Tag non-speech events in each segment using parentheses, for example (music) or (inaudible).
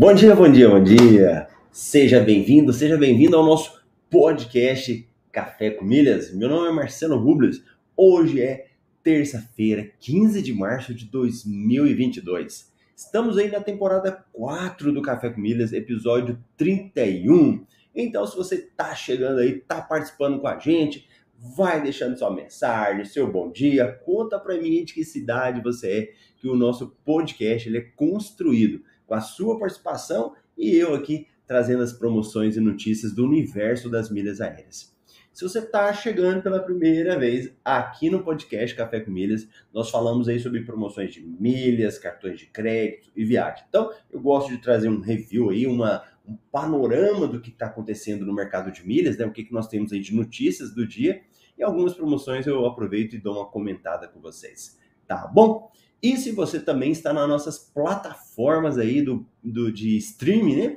Bom dia, bom dia, bom dia. Seja bem-vindo, seja bem-vindo ao nosso podcast Café com Milhas. Meu nome é Marcelo Rubles. Hoje é terça-feira, 15 de março de 2022. Estamos aí na temporada 4 do Café com Milhas, episódio 31. Então, se você tá chegando aí, tá participando com a gente, vai deixando sua mensagem, seu bom dia, conta para mim de que cidade você é, que o nosso podcast ele é construído com a sua participação e eu aqui trazendo as promoções e notícias do universo das milhas aéreas. Se você está chegando pela primeira vez aqui no podcast Café com Milhas, nós falamos aí sobre promoções de milhas, cartões de crédito e viagem. Então, eu gosto de trazer um review aí, uma, um panorama do que está acontecendo no mercado de milhas, né? O que, que nós temos aí de notícias do dia e algumas promoções eu aproveito e dou uma comentada com vocês. Tá bom? E se você também está nas nossas plataformas aí do, do, de streaming, né?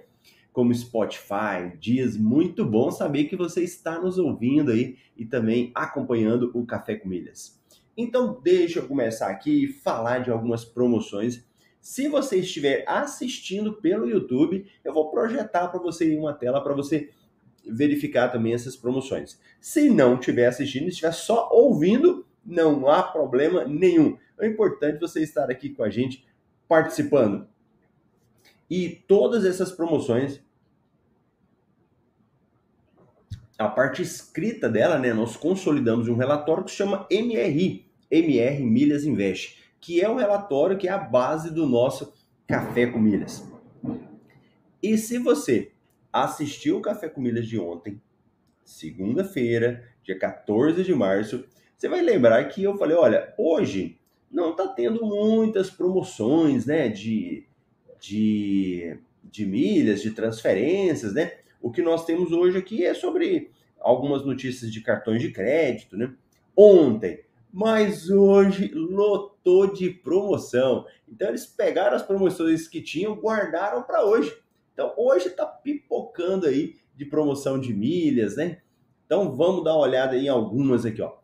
Como Spotify, dias, muito bom saber que você está nos ouvindo aí e também acompanhando o Café com Milhas. Então, deixa eu começar aqui e falar de algumas promoções. Se você estiver assistindo pelo YouTube, eu vou projetar para você uma tela para você verificar também essas promoções. Se não estiver assistindo, estiver só ouvindo, não há problema nenhum. É importante você estar aqui com a gente participando. E todas essas promoções, a parte escrita dela, né, nós consolidamos um relatório que se chama MRI, MR Milhas Invest, que é o relatório que é a base do nosso Café com Milhas. E se você assistiu o Café com Milhas de ontem, segunda-feira, dia 14 de março, você vai lembrar que eu falei, olha, hoje não está tendo muitas promoções, né, de, de, de milhas, de transferências, né? O que nós temos hoje aqui é sobre algumas notícias de cartões de crédito, né? Ontem, mas hoje lotou de promoção. Então eles pegaram as promoções que tinham, guardaram para hoje. Então hoje está pipocando aí de promoção de milhas, né? Então vamos dar uma olhada em algumas aqui, ó.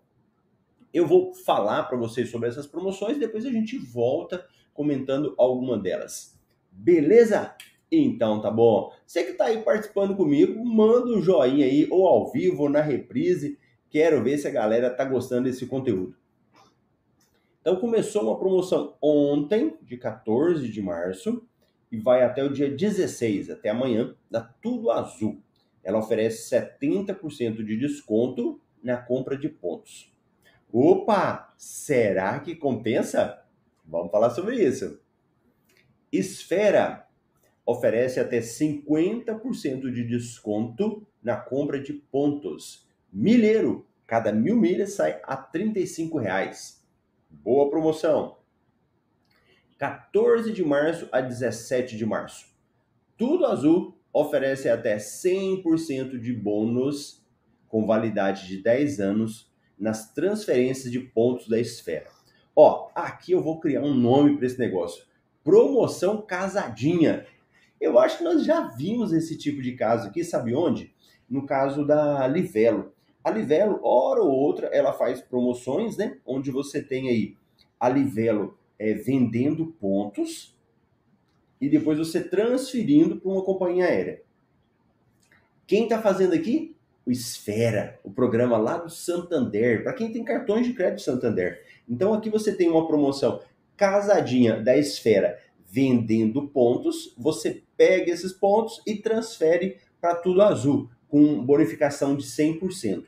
Eu vou falar para vocês sobre essas promoções, depois a gente volta comentando alguma delas. Beleza? Então tá bom. Você que está aí participando comigo, manda um joinha aí, ou ao vivo, ou na reprise. Quero ver se a galera tá gostando desse conteúdo. Então começou uma promoção ontem, de 14 de março, e vai até o dia 16, até amanhã, da Tudo Azul. Ela oferece 70% de desconto na compra de pontos. Opa, será que compensa? Vamos falar sobre isso. Esfera oferece até 50% de desconto na compra de pontos. Milheiro, cada mil milhas sai a R$ reais. Boa promoção. 14 de março a 17 de março. Tudo Azul oferece até 100% de bônus com validade de 10 anos nas transferências de pontos da esfera. Ó, aqui eu vou criar um nome para esse negócio. Promoção casadinha. Eu acho que nós já vimos esse tipo de caso aqui, sabe onde? No caso da Livelo. A Livelo, hora ou outra, ela faz promoções, né? Onde você tem aí a Livelo é, vendendo pontos e depois você transferindo para uma companhia aérea. Quem está fazendo aqui? O Esfera, o programa lá do Santander, para quem tem cartões de crédito Santander. Então aqui você tem uma promoção casadinha da Esfera vendendo pontos, você pega esses pontos e transfere para Tudo Azul, com bonificação de 100%.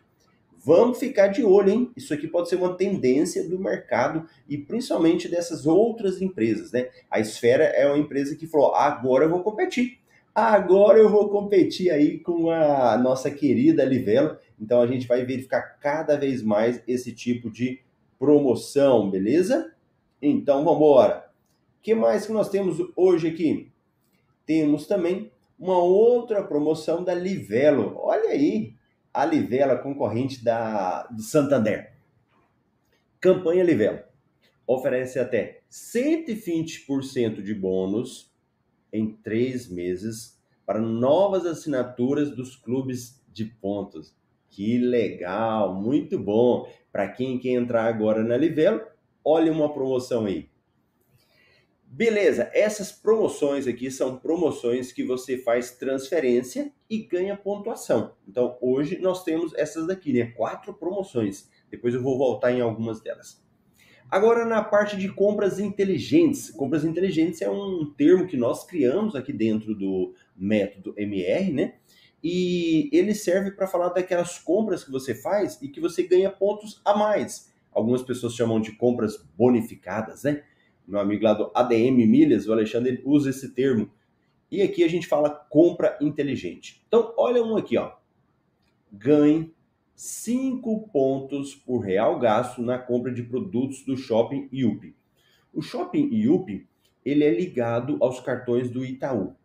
Vamos ficar de olho, hein? Isso aqui pode ser uma tendência do mercado e principalmente dessas outras empresas, né? A Esfera é uma empresa que falou: agora eu vou competir. Agora eu vou competir aí com a nossa querida Livelo. Então a gente vai verificar cada vez mais esse tipo de promoção, beleza? Então vamos embora. O que mais que nós temos hoje aqui? Temos também uma outra promoção da Livelo. Olha aí, a Livelo, concorrente da, do Santander. Campanha Livelo oferece até 120% de bônus em três meses para novas assinaturas dos clubes de pontos. Que legal, muito bom. Para quem quer entrar agora na Livelo, olha uma promoção aí. Beleza, essas promoções aqui são promoções que você faz transferência e ganha pontuação. Então hoje nós temos essas daqui, né? Quatro promoções. Depois eu vou voltar em algumas delas. Agora na parte de compras inteligentes. Compras inteligentes é um termo que nós criamos aqui dentro do método MR, né? E ele serve para falar daquelas compras que você faz e que você ganha pontos a mais. Algumas pessoas chamam de compras bonificadas, né? Meu amigo lá do ADM Milhas, o Alexandre, usa esse termo. E aqui a gente fala compra inteligente. Então, olha um aqui, ó. Ganhe 5 pontos por real gasto na compra de produtos do Shopping IUP. O Shopping IUP, ele é ligado aos cartões do Itaú.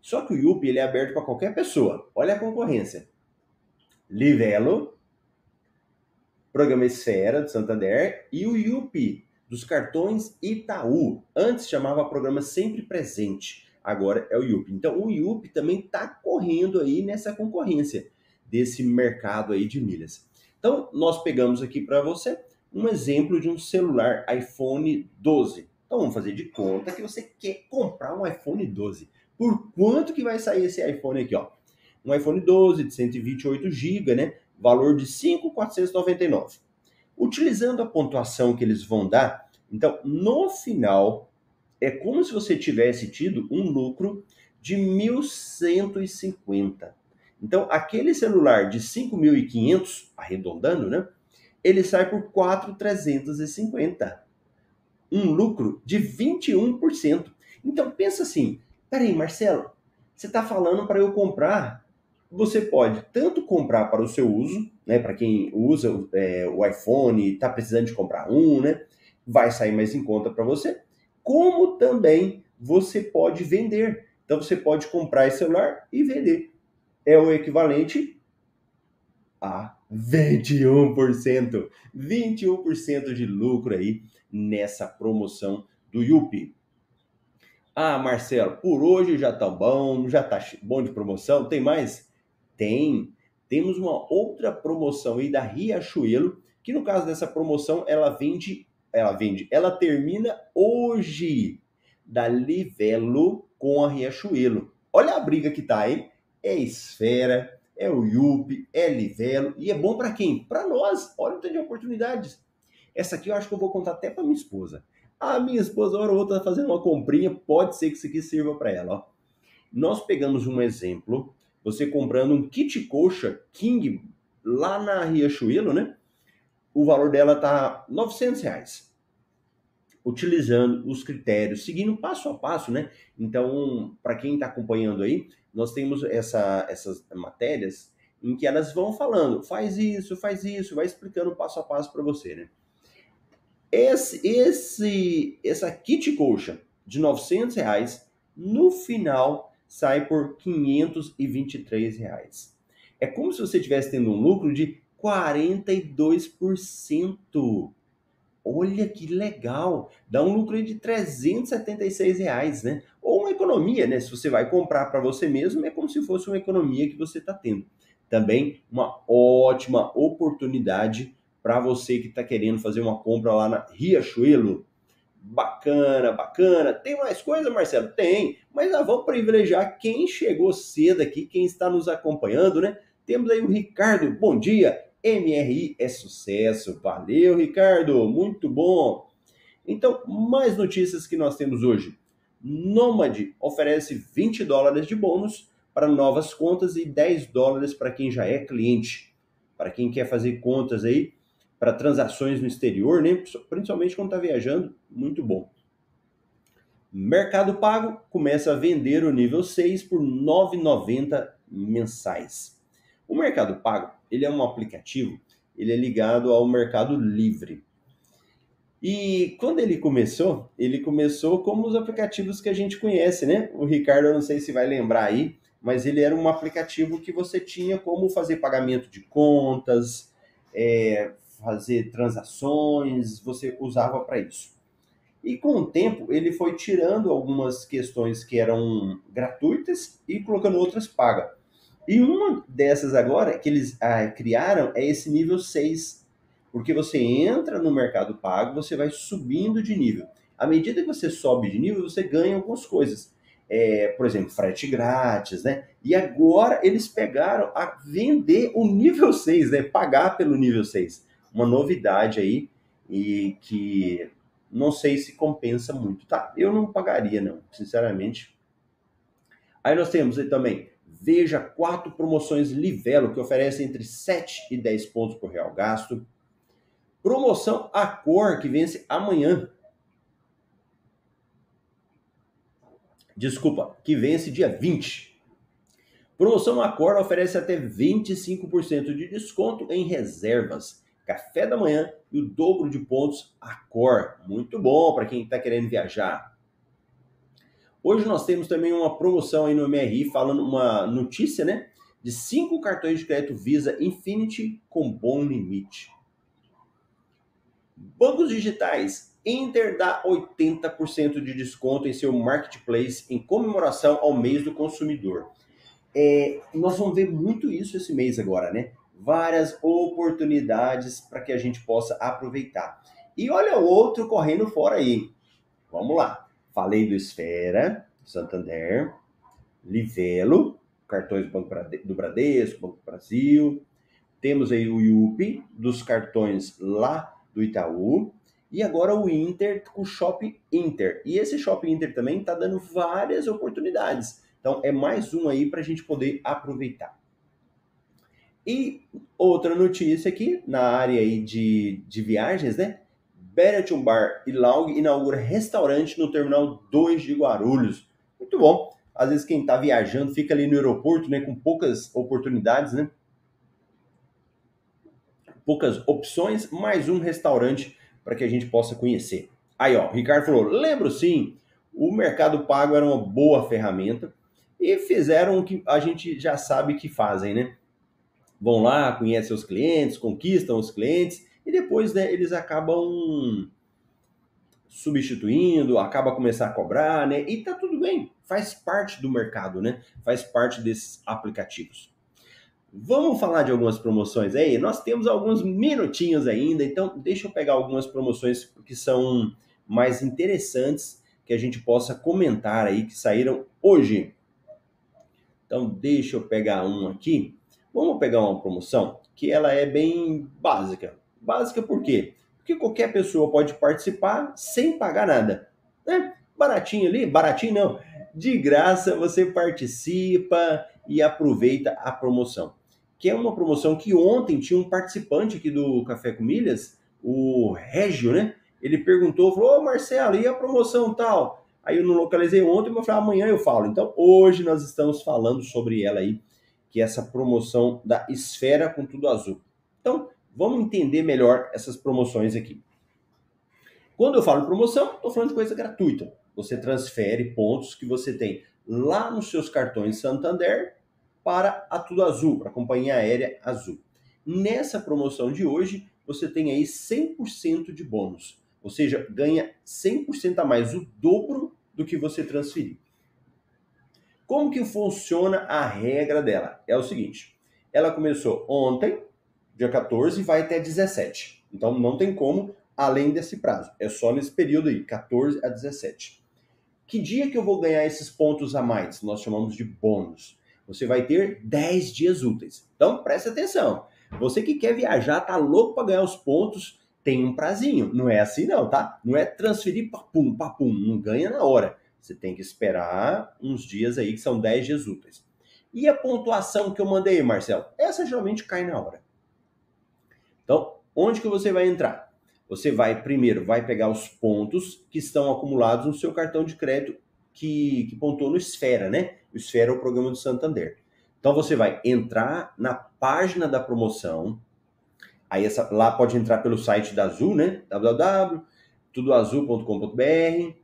Só que o IUP ele é aberto para qualquer pessoa. Olha a concorrência. Livelo, Programa Esfera do Santander e o IUP dos cartões Itaú. Antes chamava Programa Sempre Presente, agora é o IUP. Então o IUP também está correndo aí nessa concorrência desse mercado aí de milhas. Então nós pegamos aqui para você um exemplo de um celular iPhone 12. Então vamos fazer de conta que você quer comprar um iPhone 12 por quanto que vai sair esse iPhone aqui, ó. Um iPhone 12 de 128 GB, né? Valor de 5,499. Utilizando a pontuação que eles vão dar, então no final é como se você tivesse tido um lucro de 1.150. Então aquele celular de 5.500, arredondando, né? Ele sai por 4.350. Um lucro de 21%. Então pensa assim, Peraí, Marcelo, você está falando para eu comprar? Você pode tanto comprar para o seu uso, né? Para quem usa é, o iPhone está precisando de comprar um, né? Vai sair mais em conta para você. Como também você pode vender. Então você pode comprar esse celular e vender. É o equivalente a 21%. 21% de lucro aí nessa promoção do Yupi. Ah, Marcelo, por hoje já tá bom, já tá bom de promoção. Tem mais? Tem. Temos uma outra promoção aí da Riachuelo, que no caso dessa promoção ela vende, ela vende, ela termina hoje da Livelo com a Riachuelo. Olha a briga que tá, hein? É Esfera, é o Yupi, é Livelo e é bom para quem? Para nós. Olha o tanto de oportunidades. Essa aqui eu acho que eu vou contar até para minha esposa. A minha esposa, hora ou outra, está fazendo uma comprinha, pode ser que isso aqui sirva para ela. Ó. Nós pegamos um exemplo, você comprando um kit coxa King lá na Riachuelo, né? O valor dela tá 900 reais. Utilizando os critérios, seguindo passo a passo, né? Então, para quem está acompanhando aí, nós temos essa, essas matérias em que elas vão falando, faz isso, faz isso, vai explicando passo a passo para você, né? Esse, esse, essa kit coxa de 900 reais, no final sai por 523 reais. É como se você estivesse tendo um lucro de 42%. Olha que legal! Dá um lucro de 376 reais, né? Ou uma economia, né? Se você vai comprar para você mesmo, é como se fosse uma economia que você está tendo. Também uma ótima oportunidade para você que está querendo fazer uma compra lá na Riachuelo. Bacana, bacana. Tem mais coisa, Marcelo? Tem, mas nós vamos privilegiar quem chegou cedo aqui, quem está nos acompanhando, né? Temos aí o Ricardo. Bom dia. MRI é sucesso. Valeu, Ricardo. Muito bom. Então, mais notícias que nós temos hoje. Nômade oferece 20 dólares de bônus para novas contas e 10 dólares para quem já é cliente. Para quem quer fazer contas aí, para transações no exterior, né? principalmente quando está viajando, muito bom. Mercado Pago começa a vender o nível 6 por R$ 9,90 mensais. O Mercado Pago ele é um aplicativo, ele é ligado ao Mercado Livre. E quando ele começou, ele começou como os aplicativos que a gente conhece, né? O Ricardo, eu não sei se vai lembrar aí, mas ele era um aplicativo que você tinha como fazer pagamento de contas, é, fazer transações, você usava para isso. E com o tempo, ele foi tirando algumas questões que eram gratuitas e colocando outras pagas. E uma dessas agora que eles ah, criaram é esse nível 6, porque você entra no mercado pago, você vai subindo de nível. À medida que você sobe de nível, você ganha algumas coisas. É, por exemplo, frete grátis, né? E agora eles pegaram a vender o nível 6, né? Pagar pelo nível 6. Uma novidade aí e que não sei se compensa muito, tá? Eu não pagaria, não, sinceramente. Aí nós temos aí também, veja quatro promoções Livelo que oferecem entre 7 e 10 pontos por real gasto. Promoção a cor que vence amanhã. Desculpa, que vence dia 20. Promoção Acor oferece até 25% de desconto em reservas, café da manhã e o dobro de pontos Acor. Muito bom para quem está querendo viajar. Hoje nós temos também uma promoção aí no MRI falando uma notícia, né? De cinco cartões de crédito Visa Infinity com bom limite. Bancos digitais. Inter dá 80% de desconto em seu marketplace em comemoração ao mês do consumidor. É, nós vamos ver muito isso esse mês agora, né? Várias oportunidades para que a gente possa aproveitar. E olha outro correndo fora aí. Vamos lá. Falei do Esfera, Santander, Livelo, cartões do, Banco do Bradesco, Banco Brasil. Temos aí o IUP, dos cartões lá do Itaú. E agora o Inter com o Shopping Inter. E esse Shopping Inter também está dando várias oportunidades. Então é mais um aí para a gente poder aproveitar. E outra notícia aqui na área aí de, de viagens, né? Beraton Bar e Lounge inaugura restaurante no Terminal 2 de Guarulhos. Muito bom. Às vezes quem está viajando fica ali no aeroporto, né, com poucas oportunidades, né? Poucas opções, mais um restaurante para que a gente possa conhecer. Aí, ó, Ricardo falou: lembro sim, o Mercado Pago era uma boa ferramenta e fizeram o que a gente já sabe que fazem, né? Vão lá, conhecem os clientes, conquistam os clientes e depois né, eles acabam substituindo, acaba começar a cobrar, né? E tá tudo bem, faz parte do mercado, né? Faz parte desses aplicativos. Vamos falar de algumas promoções aí? Nós temos alguns minutinhos ainda, então deixa eu pegar algumas promoções que são mais interessantes que a gente possa comentar aí que saíram hoje. Então deixa eu pegar um aqui. Vamos pegar uma promoção que ela é bem básica. Básica por quê? Porque qualquer pessoa pode participar sem pagar nada. Né? Baratinho ali, baratinho não. De graça você participa e aproveita a promoção que é uma promoção que ontem tinha um participante aqui do Café com Milhas, o Régio, né? Ele perguntou, falou, ô Marcelo, e a promoção tal? Aí eu não localizei ontem, mas falei, amanhã eu falo. Então, hoje nós estamos falando sobre ela aí, que é essa promoção da Esfera com tudo azul. Então, vamos entender melhor essas promoções aqui. Quando eu falo promoção, estou falando de coisa gratuita. Você transfere pontos que você tem lá nos seus cartões Santander para a Tudo Azul, para a companhia aérea Azul. Nessa promoção de hoje, você tem aí 100% de bônus, ou seja, ganha 100% a mais, o dobro do que você transferir. Como que funciona a regra dela? É o seguinte, ela começou ontem, dia 14, e vai até 17. Então não tem como além desse prazo. É só nesse período aí, 14 a 17. Que dia que eu vou ganhar esses pontos a mais? Nós chamamos de bônus você vai ter 10 dias úteis. Então, preste atenção. Você que quer viajar, tá louco para ganhar os pontos, tem um prazinho. Não é assim não, tá? Não é transferir papum, papum, não ganha na hora. Você tem que esperar uns dias aí, que são 10 dias úteis. E a pontuação que eu mandei, Marcelo? Essa geralmente cai na hora. Então, onde que você vai entrar? Você vai, primeiro, vai pegar os pontos que estão acumulados no seu cartão de crédito que, que pontuou no Esfera, né? O Esfera é o programa do Santander. Então você vai entrar na página da promoção. Aí essa, lá pode entrar pelo site da Azul, né? www.tudoazul.com.br.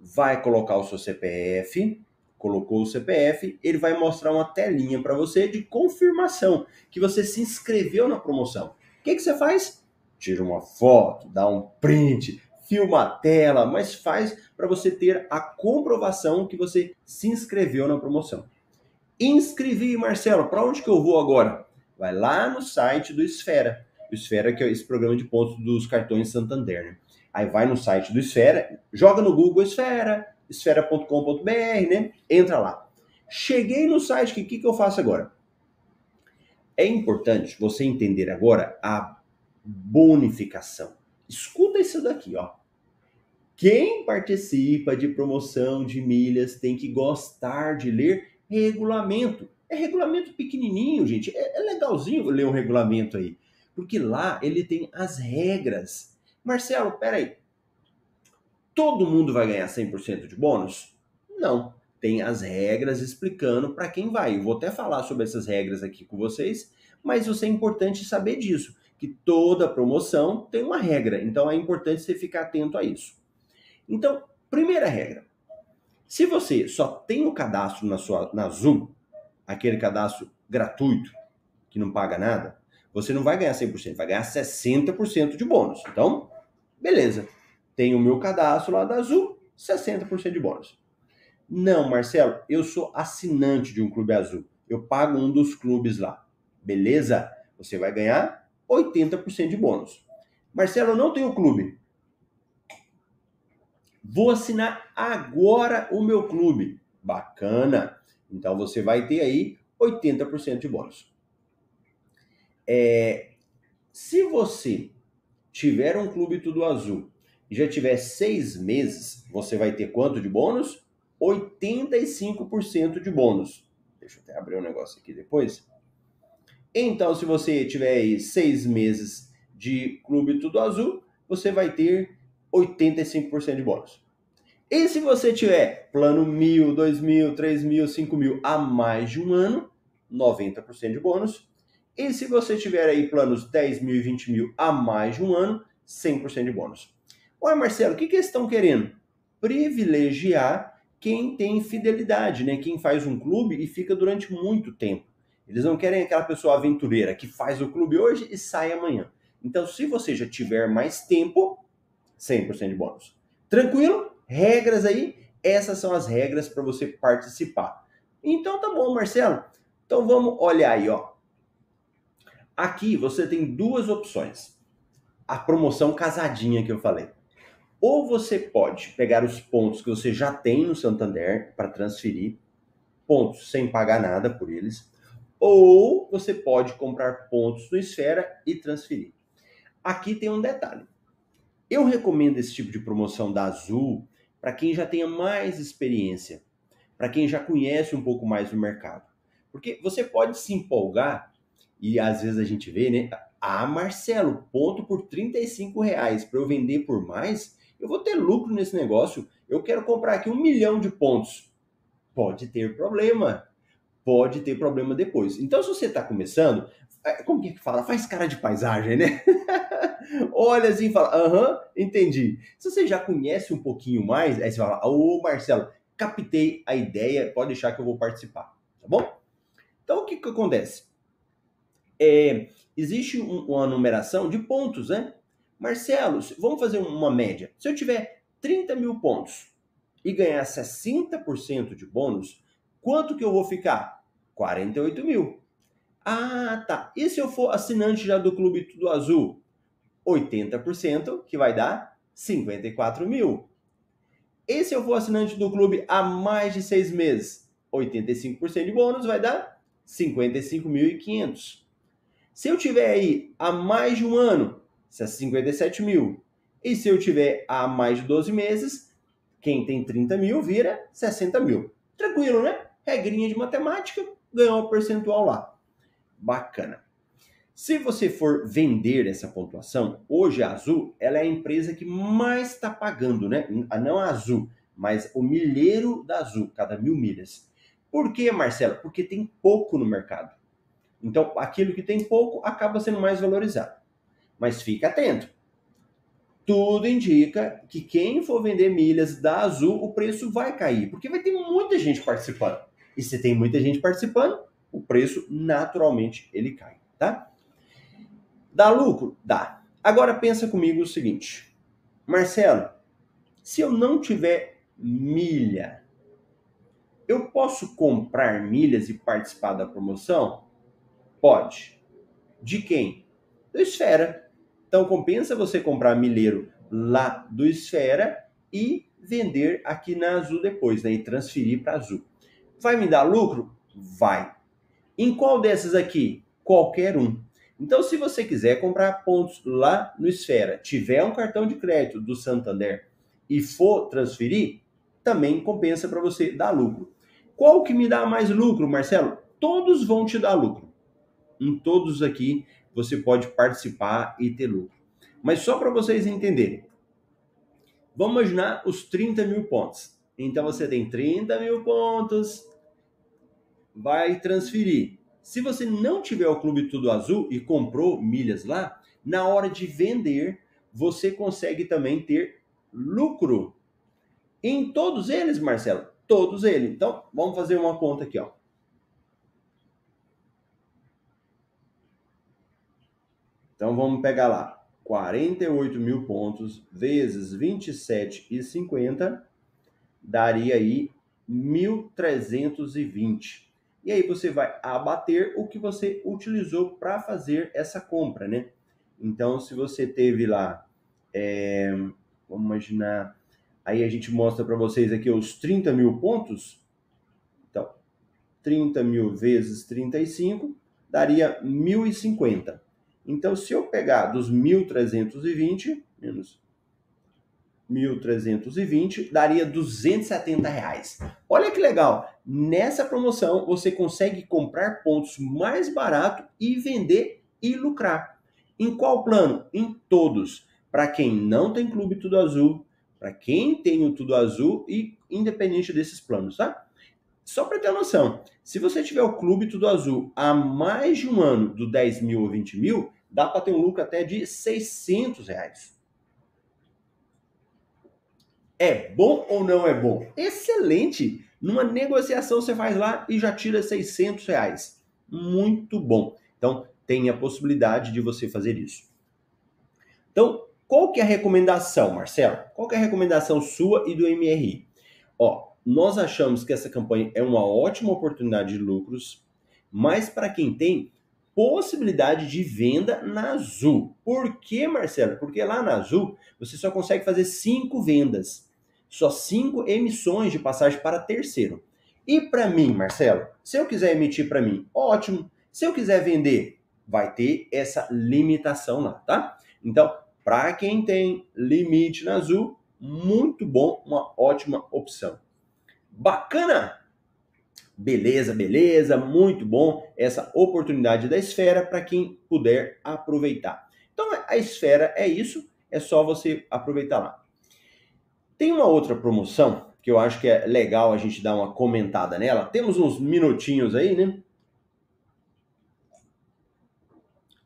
Vai colocar o seu CPF. Colocou o CPF, ele vai mostrar uma telinha para você de confirmação que você se inscreveu na promoção. O que, que você faz? Tira uma foto, dá um print, filma a tela, mas faz para você ter a comprovação que você se inscreveu na promoção. Inscrevi, Marcelo, para onde que eu vou agora? Vai lá no site do Esfera. O Esfera, que é esse programa de pontos dos cartões Santander, né? Aí vai no site do Esfera, joga no Google Esfera, esfera.com.br, né? Entra lá. Cheguei no site, o que, que, que eu faço agora? É importante você entender agora a bonificação. Escuta isso daqui, ó. Quem participa de promoção de milhas tem que gostar de ler regulamento. É regulamento pequenininho, gente. É, é legalzinho ler um regulamento aí. Porque lá ele tem as regras. Marcelo, peraí. Todo mundo vai ganhar 100% de bônus? Não. Tem as regras explicando para quem vai. Eu vou até falar sobre essas regras aqui com vocês, mas isso é importante saber disso, que toda promoção tem uma regra. Então é importante você ficar atento a isso. Então, primeira regra. Se você só tem o cadastro na sua na Zoom, aquele cadastro gratuito, que não paga nada, você não vai ganhar 100%, vai ganhar 60% de bônus. Então, beleza. Tem o meu cadastro lá da Azul, 60% de bônus. Não, Marcelo, eu sou assinante de um clube azul. Eu pago um dos clubes lá. Beleza? Você vai ganhar 80% de bônus. Marcelo, eu não tenho clube. Vou assinar agora o meu clube. Bacana. Então você vai ter aí 80% de bônus. É, se você tiver um clube tudo azul e já tiver seis meses, você vai ter quanto de bônus? 85% de bônus. Deixa eu até abrir um negócio aqui depois. Então, se você tiver aí seis meses de clube tudo azul, você vai ter 85% de bônus. E se você tiver plano mil, dois mil, três mil, cinco mil a mais de um ano, 90% de bônus. E se você tiver aí planos 10 mil e 20 mil a mais de um ano, 100% de bônus. Olha, Marcelo, o que, que eles estão querendo? Privilegiar quem tem fidelidade, né? Quem faz um clube e fica durante muito tempo. Eles não querem aquela pessoa aventureira que faz o clube hoje e sai amanhã. Então, se você já tiver mais tempo, 100% de bônus. Tranquilo? Regras aí? Essas são as regras para você participar. Então tá bom, Marcelo. Então vamos olhar aí, ó. Aqui você tem duas opções. A promoção casadinha que eu falei. Ou você pode pegar os pontos que você já tem no Santander para transferir, pontos sem pagar nada por eles, ou você pode comprar pontos no Esfera e transferir. Aqui tem um detalhe. Eu recomendo esse tipo de promoção da Azul para quem já tenha mais experiência, para quem já conhece um pouco mais do mercado. Porque você pode se empolgar e às vezes a gente vê, né? Ah, Marcelo, ponto por 35 reais para eu vender por mais, eu vou ter lucro nesse negócio. Eu quero comprar aqui um milhão de pontos. Pode ter problema. Pode ter problema depois. Então, se você está começando, é, como que fala? Faz cara de paisagem, né? (laughs) Olha assim e fala, aham, entendi. Se você já conhece um pouquinho mais, aí você fala, ô Marcelo, captei a ideia, pode deixar que eu vou participar, tá bom? Então, o que que acontece? É, existe um, uma numeração de pontos, né? Marcelo, vamos fazer uma média. Se eu tiver 30 mil pontos e ganhar 60% de bônus, quanto que eu vou ficar? 48 mil. Ah, tá. E se eu for assinante já do Clube Tudo Azul? 80%, que vai dar 54 mil. E se eu for assinante do clube há mais de seis meses? 85% de bônus vai dar 55.500. Se eu tiver aí há mais de um ano, 57 mil. E se eu tiver há mais de 12 meses, quem tem 30 mil vira 60 mil. Tranquilo, né? Regrinha de matemática, ganhou um percentual lá. Bacana. Se você for vender essa pontuação, hoje a Azul ela é a empresa que mais está pagando, né? Não a Azul, mas o milheiro da Azul, cada mil milhas. Por que, Marcelo? Porque tem pouco no mercado. Então, aquilo que tem pouco acaba sendo mais valorizado. Mas fique atento. Tudo indica que quem for vender milhas da Azul, o preço vai cair, porque vai ter muita gente participando. E se tem muita gente participando, o preço naturalmente ele cai, tá? Dá lucro? Dá. Agora pensa comigo o seguinte, Marcelo, se eu não tiver milha, eu posso comprar milhas e participar da promoção? Pode. De quem? do Esfera. Então compensa você comprar milheiro lá do Esfera e vender aqui na Azul depois, né? E transferir para Azul. Vai me dar lucro? Vai. Em qual dessas aqui? Qualquer um. Então, se você quiser comprar pontos lá no Esfera, tiver um cartão de crédito do Santander e for transferir, também compensa para você dar lucro. Qual que me dá mais lucro, Marcelo? Todos vão te dar lucro. Em todos aqui você pode participar e ter lucro. Mas só para vocês entenderem. Vamos imaginar os 30 mil pontos. Então você tem 30 mil pontos, vai transferir. Se você não tiver o Clube Tudo Azul e comprou milhas lá, na hora de vender, você consegue também ter lucro. Em todos eles, Marcelo? Todos eles. Então, vamos fazer uma conta aqui, ó. Então, vamos pegar lá. 48 mil pontos vezes 27,50 daria aí 1.320. E aí você vai abater o que você utilizou para fazer essa compra, né? Então, se você teve lá, é, vamos imaginar, aí a gente mostra para vocês aqui os 30 mil pontos. Então, 30 mil vezes 35 daria 1.050. Então, se eu pegar dos 1.320 menos 1.320, daria 270 reais. Olha que legal! Nessa promoção você consegue comprar pontos mais barato e vender e lucrar. Em qual plano? Em todos. Para quem não tem Clube Tudo Azul, para quem tem o Tudo Azul e independente desses planos, tá? Só para ter noção, se você tiver o Clube Tudo Azul há mais de um ano, do 10 mil ou 20 mil, dá para ter um lucro até de 600 reais. É bom ou não é bom? Excelente! Numa negociação você faz lá e já tira 600 reais. Muito bom. Então, tem a possibilidade de você fazer isso. Então, qual que é a recomendação, Marcelo? Qual que é a recomendação sua e do MRI? Ó, nós achamos que essa campanha é uma ótima oportunidade de lucros, mas para quem tem possibilidade de venda na Azul. Por que, Marcelo? Porque lá na Azul você só consegue fazer cinco vendas só cinco emissões de passagem para terceiro. E para mim, Marcelo, se eu quiser emitir para mim, ótimo. Se eu quiser vender, vai ter essa limitação lá, tá? Então, para quem tem limite na Azul, muito bom, uma ótima opção. Bacana? Beleza, beleza, muito bom essa oportunidade da esfera para quem puder aproveitar. Então, a esfera é isso, é só você aproveitar lá. Tem uma outra promoção que eu acho que é legal a gente dar uma comentada nela. Temos uns minutinhos aí, né?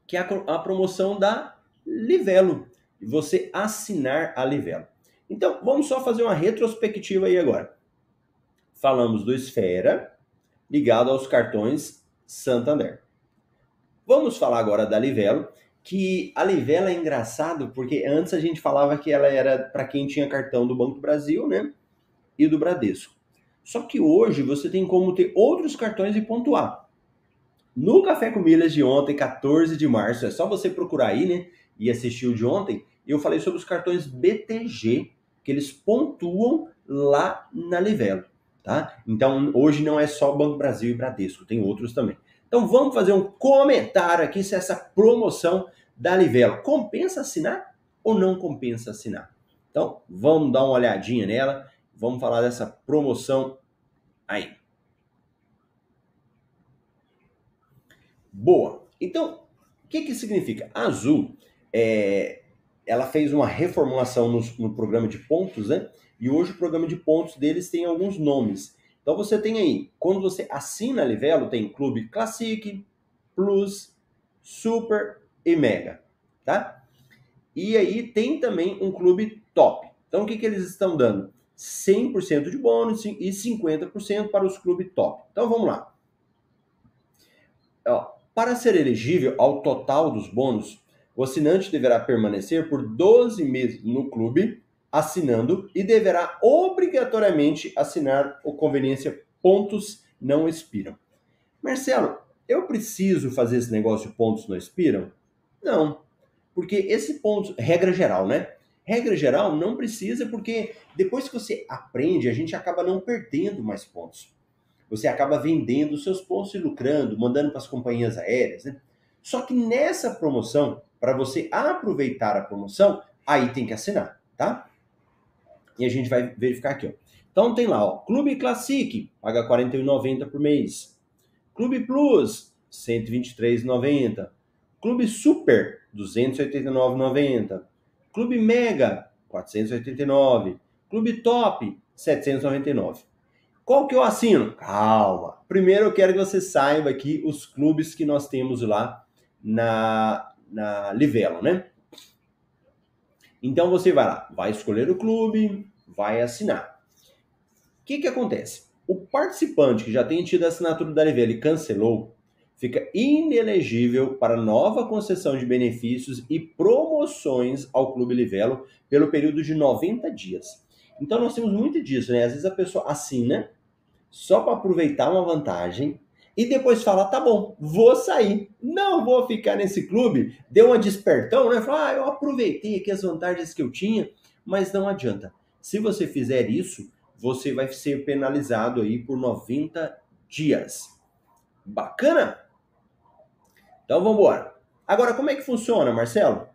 Que é a promoção da Livelo. Você assinar a Livelo. Então, vamos só fazer uma retrospectiva aí agora. Falamos do Esfera ligado aos cartões Santander. Vamos falar agora da Livelo que a Livela é engraçado porque antes a gente falava que ela era para quem tinha cartão do Banco Brasil, né? E do Bradesco. Só que hoje você tem como ter outros cartões e pontuar. No Café com Milhas de ontem, 14 de março, é só você procurar aí, né? E assistir o de ontem. Eu falei sobre os cartões BTG, que eles pontuam lá na Livelo, tá? Então hoje não é só Banco Brasil e Bradesco, tem outros também. Então vamos fazer um comentário aqui se essa promoção da Livelo compensa assinar ou não compensa assinar. Então vamos dar uma olhadinha nela, vamos falar dessa promoção aí. Boa. Então, o que, que significa? A Azul, é, ela fez uma reformulação no, no programa de pontos, né? E hoje o programa de pontos deles tem alguns nomes. Então você tem aí, quando você assina a Livelo, tem Clube Classic, Plus, Super e Mega, tá? E aí tem também um clube top. Então o que, que eles estão dando? 100% de bônus e 50% para os clubes top. Então vamos lá. Ó, para ser elegível ao total dos bônus, o assinante deverá permanecer por 12 meses no clube assinando e deverá obrigatoriamente assinar o conveniência pontos não expiram. Marcelo, eu preciso fazer esse negócio pontos não expiram? Não. Porque esse ponto, regra geral, né? Regra geral, não precisa, porque depois que você aprende, a gente acaba não perdendo mais pontos. Você acaba vendendo seus pontos e lucrando, mandando para as companhias aéreas, né? Só que nessa promoção, para você aproveitar a promoção, aí tem que assinar, tá? E a gente vai verificar aqui, ó. Então tem lá, ó, Clube Classic, paga R$ 41,90 por mês. Clube Plus, R$ 123,90. Clube Super, R$ 289,90. Clube Mega, 489. Clube Top, 799. Qual que eu assino? Calma. Primeiro eu quero que você saiba aqui os clubes que nós temos lá na, na Livelo, né? Então você vai lá, vai escolher o clube, vai assinar. O que, que acontece? O participante que já tem tido a assinatura da Livelo e cancelou, fica inelegível para nova concessão de benefícios e promoções ao Clube Livelo pelo período de 90 dias. Então nós temos muito disso, né? Às vezes a pessoa assina só para aproveitar uma vantagem e depois fala, tá bom, vou sair, não vou ficar nesse clube. Deu uma despertão, né? Fala, ah, eu aproveitei aqui as vantagens que eu tinha, mas não adianta. Se você fizer isso, você vai ser penalizado aí por 90 dias. Bacana? Então vamos embora. Agora, como é que funciona, Marcelo?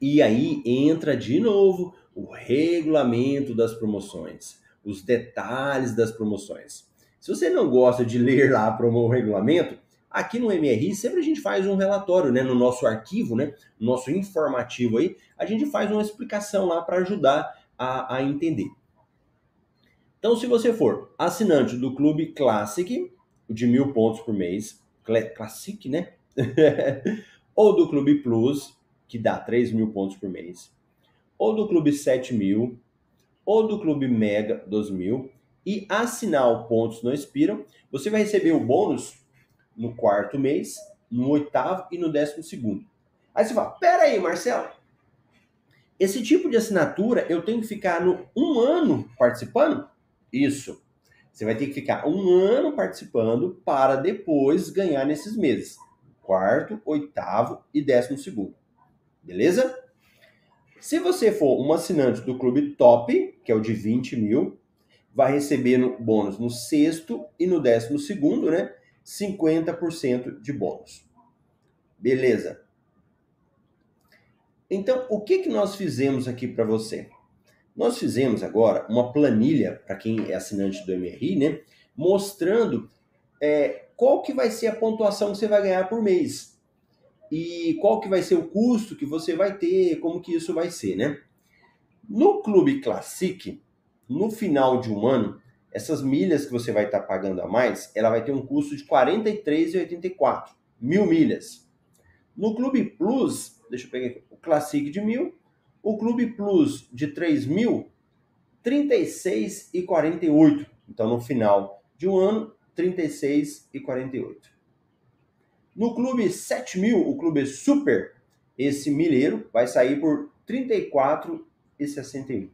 E aí entra de novo o regulamento das promoções, os detalhes das promoções. Se você não gosta de ler lá o regulamento, aqui no MRI sempre a gente faz um relatório, né, no nosso arquivo, né, no nosso informativo aí, a gente faz uma explicação lá para ajudar a, a entender. Então, se você for assinante do Clube Classic, de mil pontos por mês, Classic, né? (laughs) ou do Clube Plus, que dá 3 mil pontos por mês, ou do Clube 7 mil, ou do Clube Mega 2 mil, e assinar o Pontos Não Expiram, você vai receber o bônus no quarto mês, no oitavo e no décimo segundo. Aí você fala, pera aí, Marcelo, esse tipo de assinatura eu tenho que ficar no um ano participando? Isso. Você vai ter que ficar um ano participando para depois ganhar nesses meses. Quarto, oitavo e décimo segundo. Beleza? Se você for um assinante do clube top, que é o de 20 mil, vai receber no bônus no sexto e no décimo segundo, né? 50% de bônus. Beleza? Então, o que, que nós fizemos aqui para você? Nós fizemos agora uma planilha para quem é assinante do MRI, né? Mostrando é, qual que vai ser a pontuação que você vai ganhar por mês e qual que vai ser o custo que você vai ter, como que isso vai ser, né? No Clube Classic, no final de um ano, essas milhas que você vai estar tá pagando a mais, ela vai ter um custo de R$ 43,84, mil milhas. No Clube Plus, deixa eu pegar aqui, o Classic de mil, o Clube Plus de 3 mil, 36 e 48. Então, no final de um ano, 36 e 48. No Clube 7 mil, o Clube Super, esse milheiro vai sair por 34 e 61.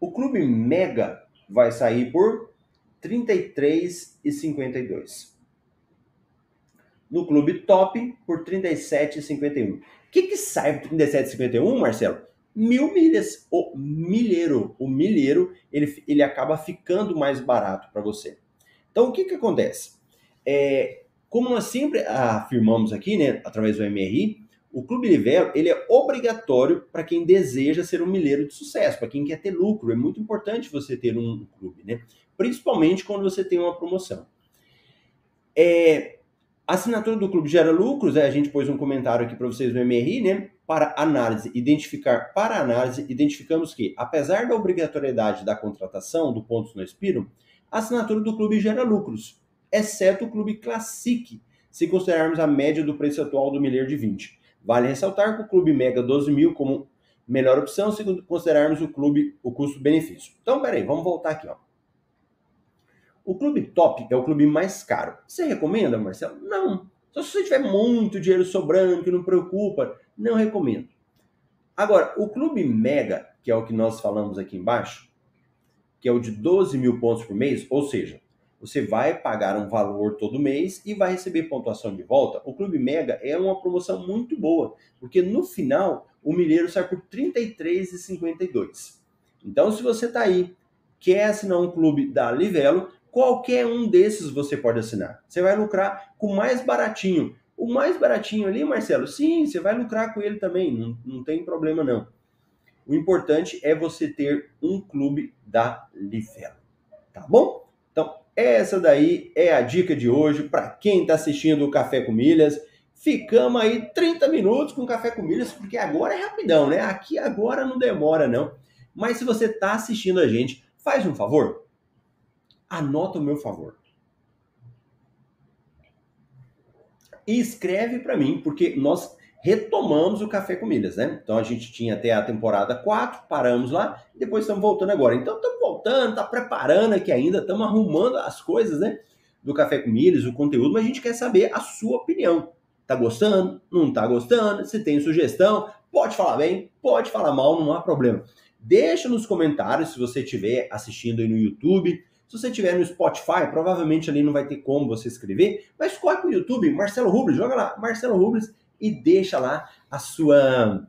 O Clube Mega vai sair por 33 e 52. No Clube Top, por 37 e 51. O que, que sai por 37,51, Marcelo? Mil milhas. O milheiro, o milheiro, ele, ele acaba ficando mais barato para você. Então, o que, que acontece? É, como nós sempre afirmamos aqui, né, através do MRI, o Clube Livelo ele é obrigatório para quem deseja ser um milheiro de sucesso, para quem quer ter lucro. É muito importante você ter um clube, né? Principalmente quando você tem uma promoção. É, a assinatura do clube gera lucros, né? a gente pôs um comentário aqui para vocês no MRI, né? Para análise, identificar, para análise, identificamos que, apesar da obrigatoriedade da contratação do Pontos no Expiro, a assinatura do clube gera lucros, exceto o clube Classic, se considerarmos a média do preço atual do milheiro de 20. Vale ressaltar que o clube Mega 12 mil como melhor opção se considerarmos o clube, o custo-benefício. Então, peraí, vamos voltar aqui, ó. O clube top é o clube mais caro. Você recomenda, Marcelo? Não. Só se você tiver muito dinheiro sobrando, que não preocupa, não recomendo. Agora, o clube mega, que é o que nós falamos aqui embaixo, que é o de 12 mil pontos por mês, ou seja, Você vai pagar um valor todo mês e vai receber pontuação de volta. O Clube Mega é uma promoção muito boa, porque no final o milheiro sai por R$ 33,52. Então, se você está aí, quer assinar um clube da Livelo, qualquer um desses você pode assinar. Você vai lucrar com o mais baratinho. O mais baratinho ali, Marcelo, sim, você vai lucrar com ele também, não, não tem problema não. O importante é você ter um clube da Livelo, tá bom? Essa daí é a dica de hoje para quem está assistindo o Café com Milhas. Ficamos aí 30 minutos com Café com Milhas, porque agora é rapidão, né? Aqui agora não demora não. Mas se você está assistindo a gente, faz um favor. Anota o meu favor. E escreve para mim, porque nós retomamos o Café com Milhas, né? Então a gente tinha até a temporada 4, paramos lá, e depois estamos voltando agora. Então estamos voltando, tá preparando aqui ainda, estamos arrumando as coisas, né? Do Café com Milhas, o conteúdo, mas a gente quer saber a sua opinião. Tá gostando? Não tá gostando? Se tem sugestão, pode falar bem, pode falar mal, não há problema. Deixa nos comentários se você estiver assistindo aí no YouTube. Se você estiver no Spotify, provavelmente ali não vai ter como você escrever, mas corre para o YouTube, Marcelo Rubles, joga lá, Marcelo Rubles, e deixa lá a sua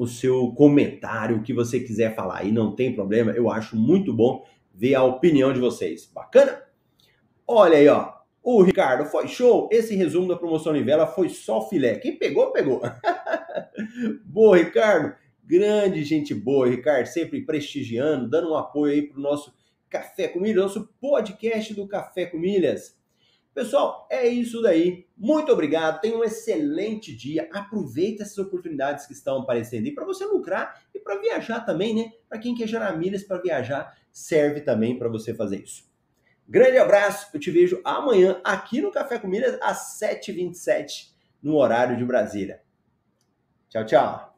o seu comentário, o que você quiser falar aí, não tem problema. Eu acho muito bom ver a opinião de vocês. Bacana? Olha aí, ó. O Ricardo, foi show. Esse resumo da promoção Nivela foi só filé. Quem pegou, pegou. (laughs) boa, Ricardo. Grande gente boa, Ricardo, sempre prestigiando, dando um apoio aí pro nosso Café com Milhas, nosso podcast do Café com Milhas. Pessoal, é isso daí. Muito obrigado. Tenha um excelente dia. Aproveite essas oportunidades que estão aparecendo aí para você lucrar e para viajar também, né? Para quem quer gerar milhas para viajar, serve também para você fazer isso. Grande abraço. Eu te vejo amanhã aqui no Café com Milhas às 7h27 no horário de Brasília. Tchau, tchau.